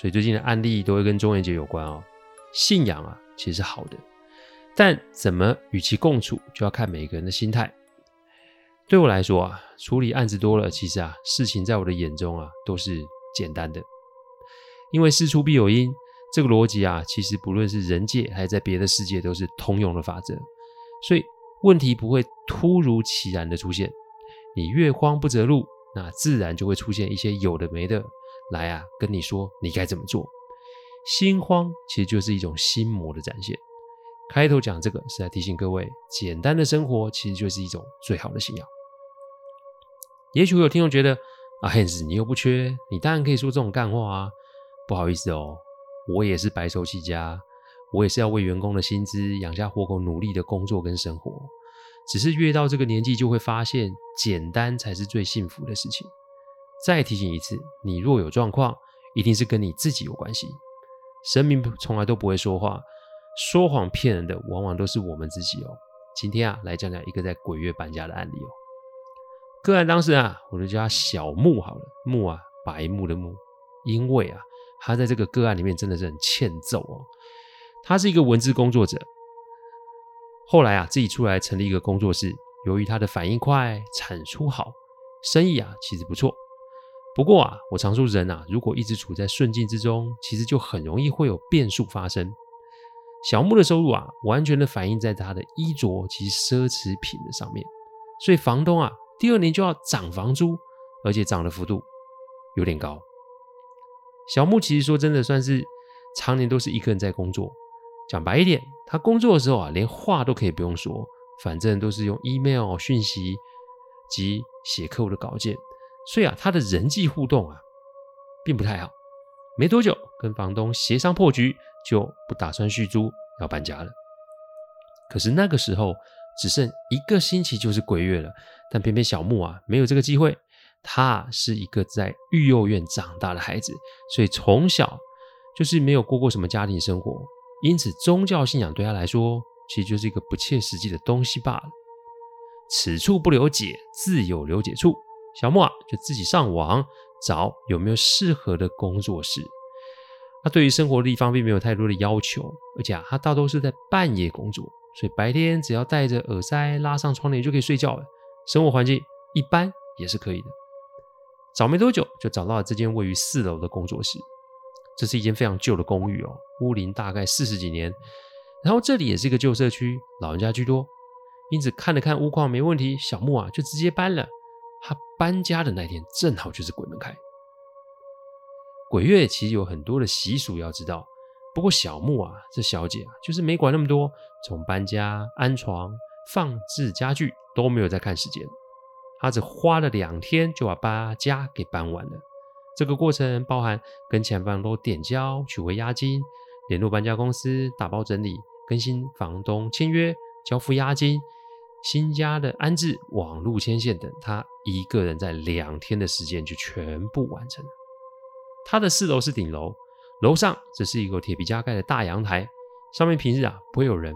所以最近的案例都会跟中元节有关哦。信仰啊，其实是好的，但怎么与其共处，就要看每个人的心态。对我来说啊，处理案子多了，其实啊，事情在我的眼中啊，都是简单的。因为事出必有因，这个逻辑啊，其实不论是人界还是在别的世界，都是通用的法则。所以问题不会突如其然的出现。你越慌不择路，那自然就会出现一些有的没的。来啊，跟你说你该怎么做。心慌其实就是一种心魔的展现。开头讲这个是在提醒各位，简单的生活其实就是一种最好的信仰。也许有听众觉得啊，Hans，你又不缺，你当然可以说这种干话啊。不好意思哦，我也是白手起家，我也是要为员工的薪资养家活口努力的工作跟生活。只是越到这个年纪，就会发现简单才是最幸福的事情。再提醒一次，你若有状况，一定是跟你自己有关系。神明从来都不会说话，说谎骗人的往往都是我们自己哦。今天啊，来讲讲一个在鬼月搬家的案例哦。个案当时啊，我就叫他小木好了，木啊，白木的木，因为啊，他在这个个案里面真的是很欠揍哦。他是一个文字工作者，后来啊，自己出来成立一个工作室，由于他的反应快，产出好，生意啊，其实不错。不过啊，我常说人啊，如果一直处在顺境之中，其实就很容易会有变数发生。小木的收入啊，完全的反映在他的衣着及奢侈品的上面，所以房东啊，第二年就要涨房租，而且涨的幅度有点高。小木其实说真的，算是常年都是一个人在工作。讲白一点，他工作的时候啊，连话都可以不用说，反正都是用 email 讯息及写客户的稿件。所以啊，他的人际互动啊，并不太好。没多久，跟房东协商破局，就不打算续租，要搬家了。可是那个时候只剩一个星期就是鬼月了，但偏偏小木啊没有这个机会。他是一个在育幼院长大的孩子，所以从小就是没有过过什么家庭生活，因此宗教信仰对他来说，其实就是一个不切实际的东西罢了。此处不留姐，自有留姐处。小木啊，就自己上网找有没有适合的工作室。他对于生活的地方并没有太多的要求，而且啊，他大多是在半夜工作，所以白天只要戴着耳塞，拉上窗帘就可以睡觉了。生活环境一般也是可以的。找没多久，就找到了这间位于四楼的工作室。这是一间非常旧的公寓哦，屋龄大概四十几年。然后这里也是一个旧社区，老人家居多，因此看了看屋况没问题，小木啊就直接搬了。他搬家的那天正好就是鬼门开。鬼月其实有很多的习俗要知道，不过小木啊，这小姐啊，就是没管那么多，从搬家、安床、放置家具都没有在看时间，她只花了两天就把搬家给搬完了。这个过程包含跟前房东点交、取回押金、联络搬家公司、打包整理、更新房东签约、交付押金。新家的安置、网路牵线等，他一个人在两天的时间就全部完成了。他的四楼是顶楼，楼上则是一个铁皮加盖的大阳台，上面平日啊不会有人。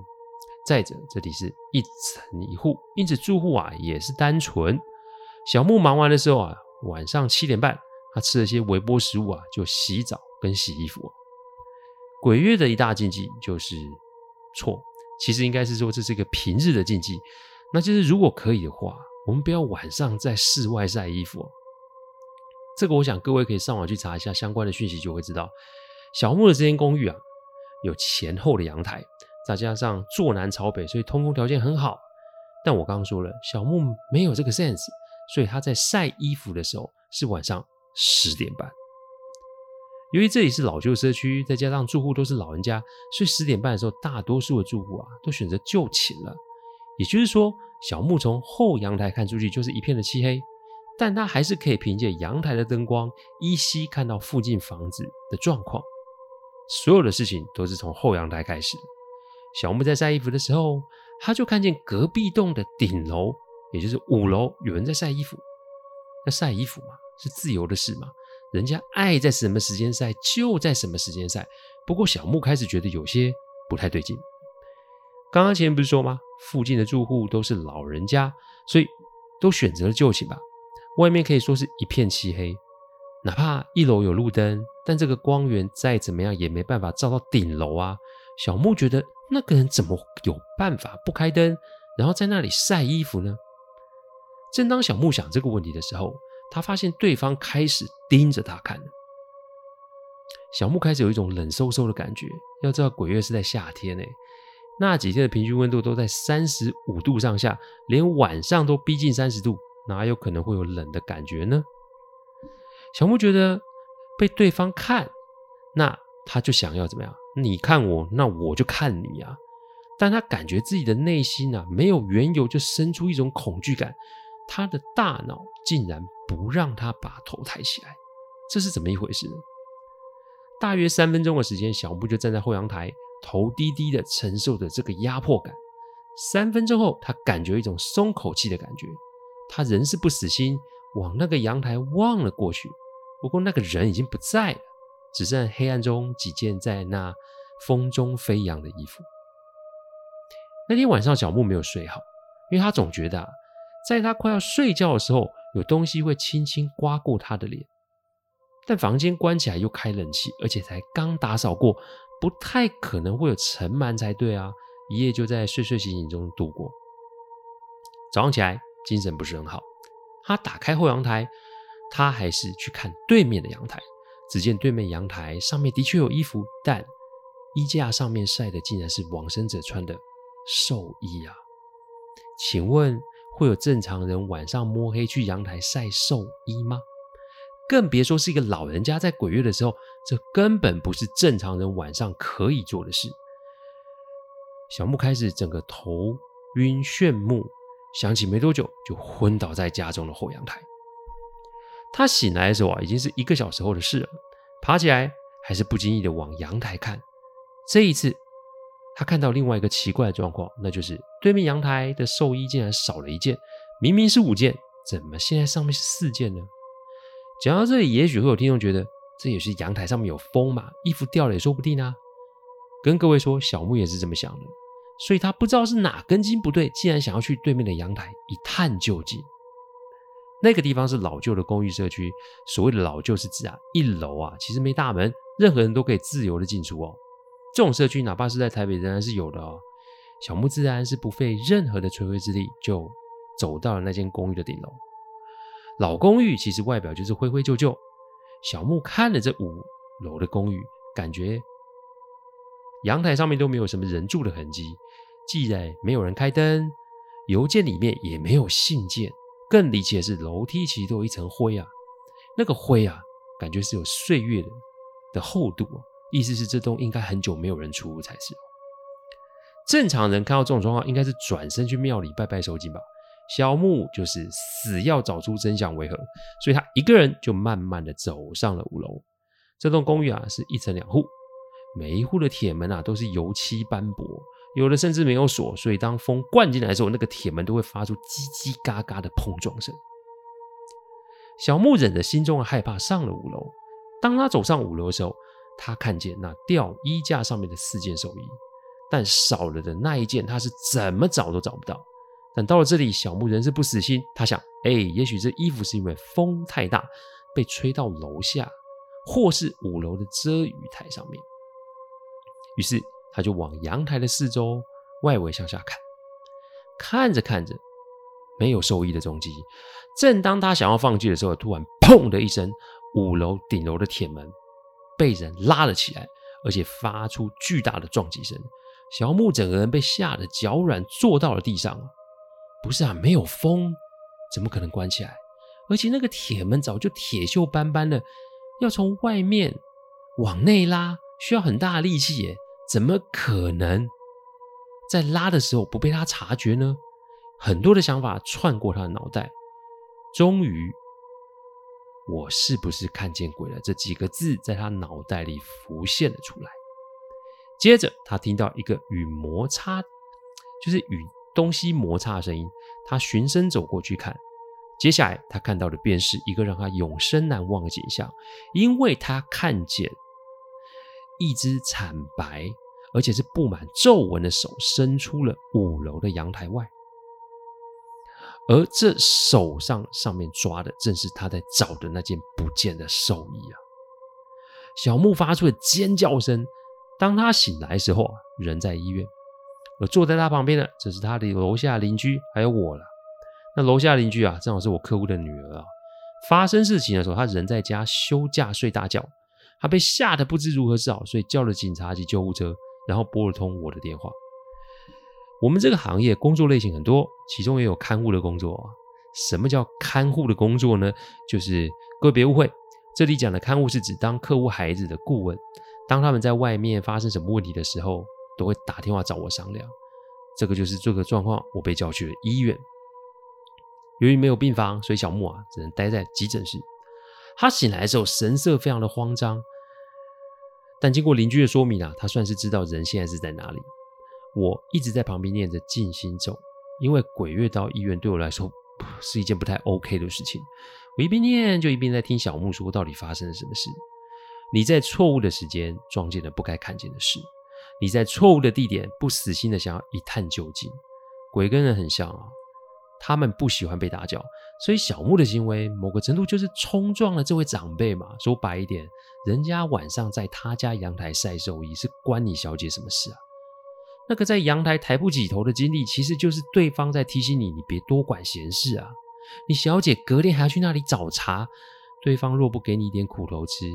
再者，这里是一层一户，因此住户啊也是单纯。小木忙完的时候啊，晚上七点半，他吃了些微波食物啊，就洗澡跟洗衣服。鬼月的一大禁忌就是错，其实应该是说这是一个平日的禁忌。那就是如果可以的话，我们不要晚上在室外晒衣服。这个我想各位可以上网去查一下相关的讯息，就会知道。小木的这间公寓啊，有前后的阳台，再加上坐南朝北，所以通风条件很好。但我刚刚说了，小木没有这个 sense，所以他在晒衣服的时候是晚上十点半。由于这里是老旧社区，再加上住户都是老人家，所以十点半的时候，大多数的住户啊都选择就寝了。也就是说，小木从后阳台看出去就是一片的漆黑，但他还是可以凭借阳台的灯光依稀看到附近房子的状况。所有的事情都是从后阳台开始。小木在晒衣服的时候，他就看见隔壁栋的顶楼，也就是五楼，有人在晒衣服。那晒衣服嘛，是自由的事嘛，人家爱在什么时间晒就在什么时间晒。不过小木开始觉得有些不太对劲。刚刚前面不是说吗？附近的住户都是老人家，所以都选择了就寝吧。外面可以说是一片漆黑，哪怕一楼有路灯，但这个光源再怎么样也没办法照到顶楼啊。小木觉得那个人怎么有办法不开灯，然后在那里晒衣服呢？正当小木想这个问题的时候，他发现对方开始盯着他看。小木开始有一种冷飕飕的感觉。要知道鬼月是在夏天诶。那几天的平均温度都在三十五度上下，连晚上都逼近三十度，哪有可能会有冷的感觉呢？小木觉得被对方看，那他就想要怎么样？你看我，那我就看你啊！但他感觉自己的内心啊，没有缘由就生出一种恐惧感，他的大脑竟然不让他把头抬起来，这是怎么一回事呢？大约三分钟的时间，小木就站在后阳台。头低低的承受着这个压迫感，三分钟后，他感觉一种松口气的感觉。他仍是不死心，往那个阳台望了过去。不过那个人已经不在了，只剩黑暗中几件在那风中飞扬的衣服。那天晚上，小木没有睡好，因为他总觉得，在他快要睡觉的时候，有东西会轻轻刮过他的脸。但房间关起来又开冷气，而且才刚打扫过。不太可能会有尘螨才对啊！一夜就在睡睡醒醒中度过。早上起来精神不是很好，他打开后阳台，他还是去看对面的阳台。只见对面阳台上面的确有衣服，但衣架上面晒的竟然是往生者穿的寿衣啊！请问会有正常人晚上摸黑去阳台晒寿衣吗？更别说是一个老人家在鬼月的时候，这根本不是正常人晚上可以做的事。小木开始整个头晕眩目，想起没多久就昏倒在家中的后阳台。他醒来的时候啊，已经是一个小时后的事了。爬起来还是不经意的往阳台看，这一次他看到另外一个奇怪的状况，那就是对面阳台的寿衣竟然少了一件，明明是五件，怎么现在上面是四件呢？讲到这里，也许会有听众觉得这也是阳台上面有风嘛，衣服掉了也说不定啊。跟各位说，小木也是这么想的，所以他不知道是哪根筋不对，竟然想要去对面的阳台一探究竟。那个地方是老旧的公寓社区，所谓的老旧是指啊，一楼啊其实没大门，任何人都可以自由的进出哦。这种社区哪怕是在台北仍然是有的哦。小木自然是不费任何的吹灰之力，就走到了那间公寓的顶楼。老公寓其实外表就是灰灰旧旧。小木看了这五楼的公寓，感觉阳台上面都没有什么人住的痕迹。既然没有人开灯，邮件里面也没有信件。更离奇的是，楼梯其实都有一层灰啊。那个灰啊，感觉是有岁月的的厚度啊。意思是这栋应该很久没有人出入才是。正常人看到这种状况，应该是转身去庙里拜拜收金吧。小木就是死要找出真相为何，所以他一个人就慢慢的走上了五楼。这栋公寓啊是一层两户，每一户的铁门啊都是油漆斑驳，有的甚至没有锁，所以当风灌进来的时候，那个铁门都会发出叽叽嘎嘎的碰撞声。小木忍着心中的害怕上了五楼。当他走上五楼的时候，他看见那吊衣架上面的四件寿衣，但少了的那一件，他是怎么找都找不到。但到了这里，小木仍是不死心。他想，哎，也许这衣服是因为风太大，被吹到楼下，或是五楼的遮雨台上面。于是，他就往阳台的四周外围向下看，看着看着，没有寿衣的踪迹。正当他想要放弃的时候，突然砰的一声，五楼顶楼的铁门被人拉了起来，而且发出巨大的撞击声。小木整个人被吓得脚软，坐到了地上。不是啊，没有风，怎么可能关起来？而且那个铁门早就铁锈斑斑了，要从外面往内拉，需要很大的力气耶，怎么可能在拉的时候不被他察觉呢？很多的想法窜过他的脑袋，终于，我是不是看见鬼了？这几个字在他脑袋里浮现了出来。接着，他听到一个与摩擦，就是与东西摩擦的声音。他循声走过去看，接下来他看到的便是一个让他永生难忘的景象，因为他看见一只惨白而且是布满皱纹的手伸出了五楼的阳台外，而这手上上面抓的正是他在找的那件不见的寿衣啊！小木发出了尖叫声。当他醒来的时候，人在医院，而坐在他旁边的，这是他的楼下邻居，还有我了。那楼下邻居啊，正好是我客户的女儿啊。发生事情的时候，他人在家休假睡大觉，他被吓得不知如何是好，所以叫了警察及救护车，然后拨了通我的电话。我们这个行业工作类型很多，其中也有看护的工作啊。什么叫看护的工作呢？就是各位别误会，这里讲的看护是指当客户孩子的顾问。当他们在外面发生什么问题的时候，都会打电话找我商量。这个就是这个状况，我被叫去了医院。由于没有病房，所以小木啊只能待在急诊室。他醒来的时候神色非常的慌张，但经过邻居的说明啊，他算是知道人现在是在哪里。我一直在旁边念着静心咒，因为鬼月到医院对我来说是一件不太 OK 的事情。我一边念就一边在听小木说到底发生了什么事。你在错误的时间撞见了不该看见的事，你在错误的地点不死心的想要一探究竟。鬼跟人很像啊，他们不喜欢被打搅，所以小木的行为某个程度就是冲撞了这位长辈嘛。说白一点，人家晚上在他家阳台晒寿衣，是关你小姐什么事啊？那个在阳台抬不起头的经历，其实就是对方在提醒你，你别多管闲事啊。你小姐隔天还要去那里找茬，对方若不给你一点苦头吃。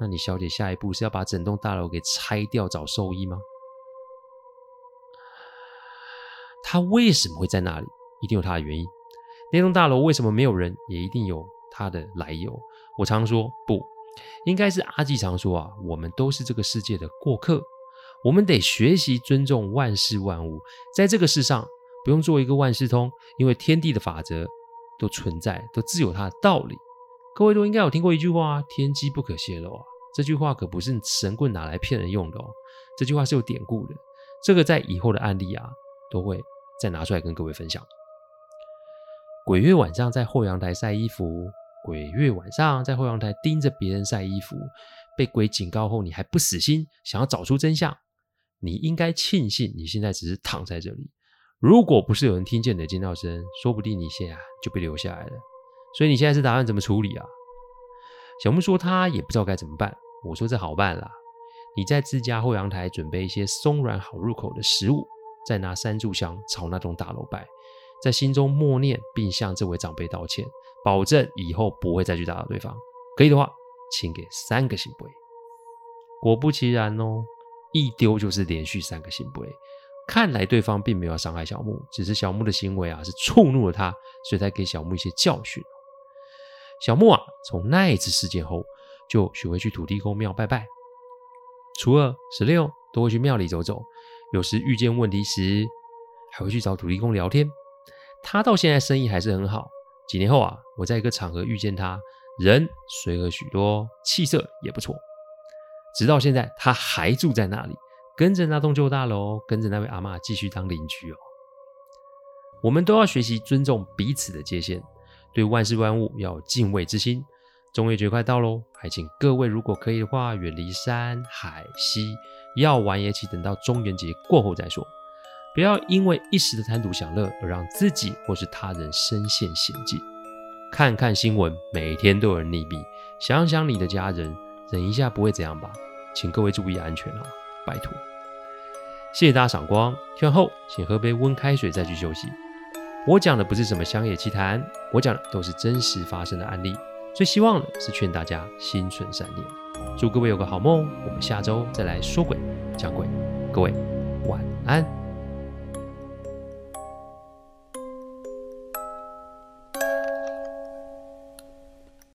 那你小姐下一步是要把整栋大楼给拆掉找兽医吗？他为什么会在那里？一定有他的原因。那栋大楼为什么没有人？也一定有他的来由。我常说不，应该是阿纪常说啊，我们都是这个世界的过客，我们得学习尊重万事万物，在这个世上不用做一个万事通，因为天地的法则都存在，都自有它的道理。各位都应该有听过一句话：“天机不可泄露啊！”这句话可不是神棍拿来骗人用的哦。这句话是有典故的。这个在以后的案例啊，都会再拿出来跟各位分享。鬼月晚上在后阳台晒衣服，鬼月晚上在后阳台盯着别人晒衣服，被鬼警告后，你还不死心，想要找出真相。你应该庆幸你现在只是躺在这里。如果不是有人听见你的尖叫声，说不定你现在就被留下来了。所以你现在是打算怎么处理啊？小木说他也不知道该怎么办。我说这好办啦，你在自家后阳台准备一些松软好入口的食物，再拿三炷香朝那栋大楼拜，在心中默念，并向这位长辈道歉，保证以后不会再去打扰对方。可以的话，请给三个圣杯。果不其然哦，一丢就是连续三个圣杯。看来对方并没有伤害小木，只是小木的行为啊是触怒了他，所以才给小木一些教训。小木啊，从那一次事件后，就学会去土地公庙拜拜。初二、十六都会去庙里走走，有时遇见问题时，还会去找土地公聊天。他到现在生意还是很好。几年后啊，我在一个场合遇见他，人随和许多，气色也不错。直到现在，他还住在那里，跟着那栋旧大楼，跟着那位阿嬷继续当邻居哦。我们都要学习尊重彼此的界限。对万事万物要有敬畏之心。中元节快到喽，还请各位如果可以的话，远离山海溪，要玩也请等到中元节过后再说。不要因为一时的贪图享乐而让自己或是他人身陷险境。看看新闻，每天都有人溺毙，想想你的家人，忍一下不会怎样吧？请各位注意安全啊，拜托。谢谢大家赏光，听完后请喝杯温开水再去休息。我讲的不是什么乡野奇谈，我讲的都是真实发生的案例。最希望的是劝大家心存善念。祝各位有个好梦，我们下周再来说鬼讲鬼，各位晚安。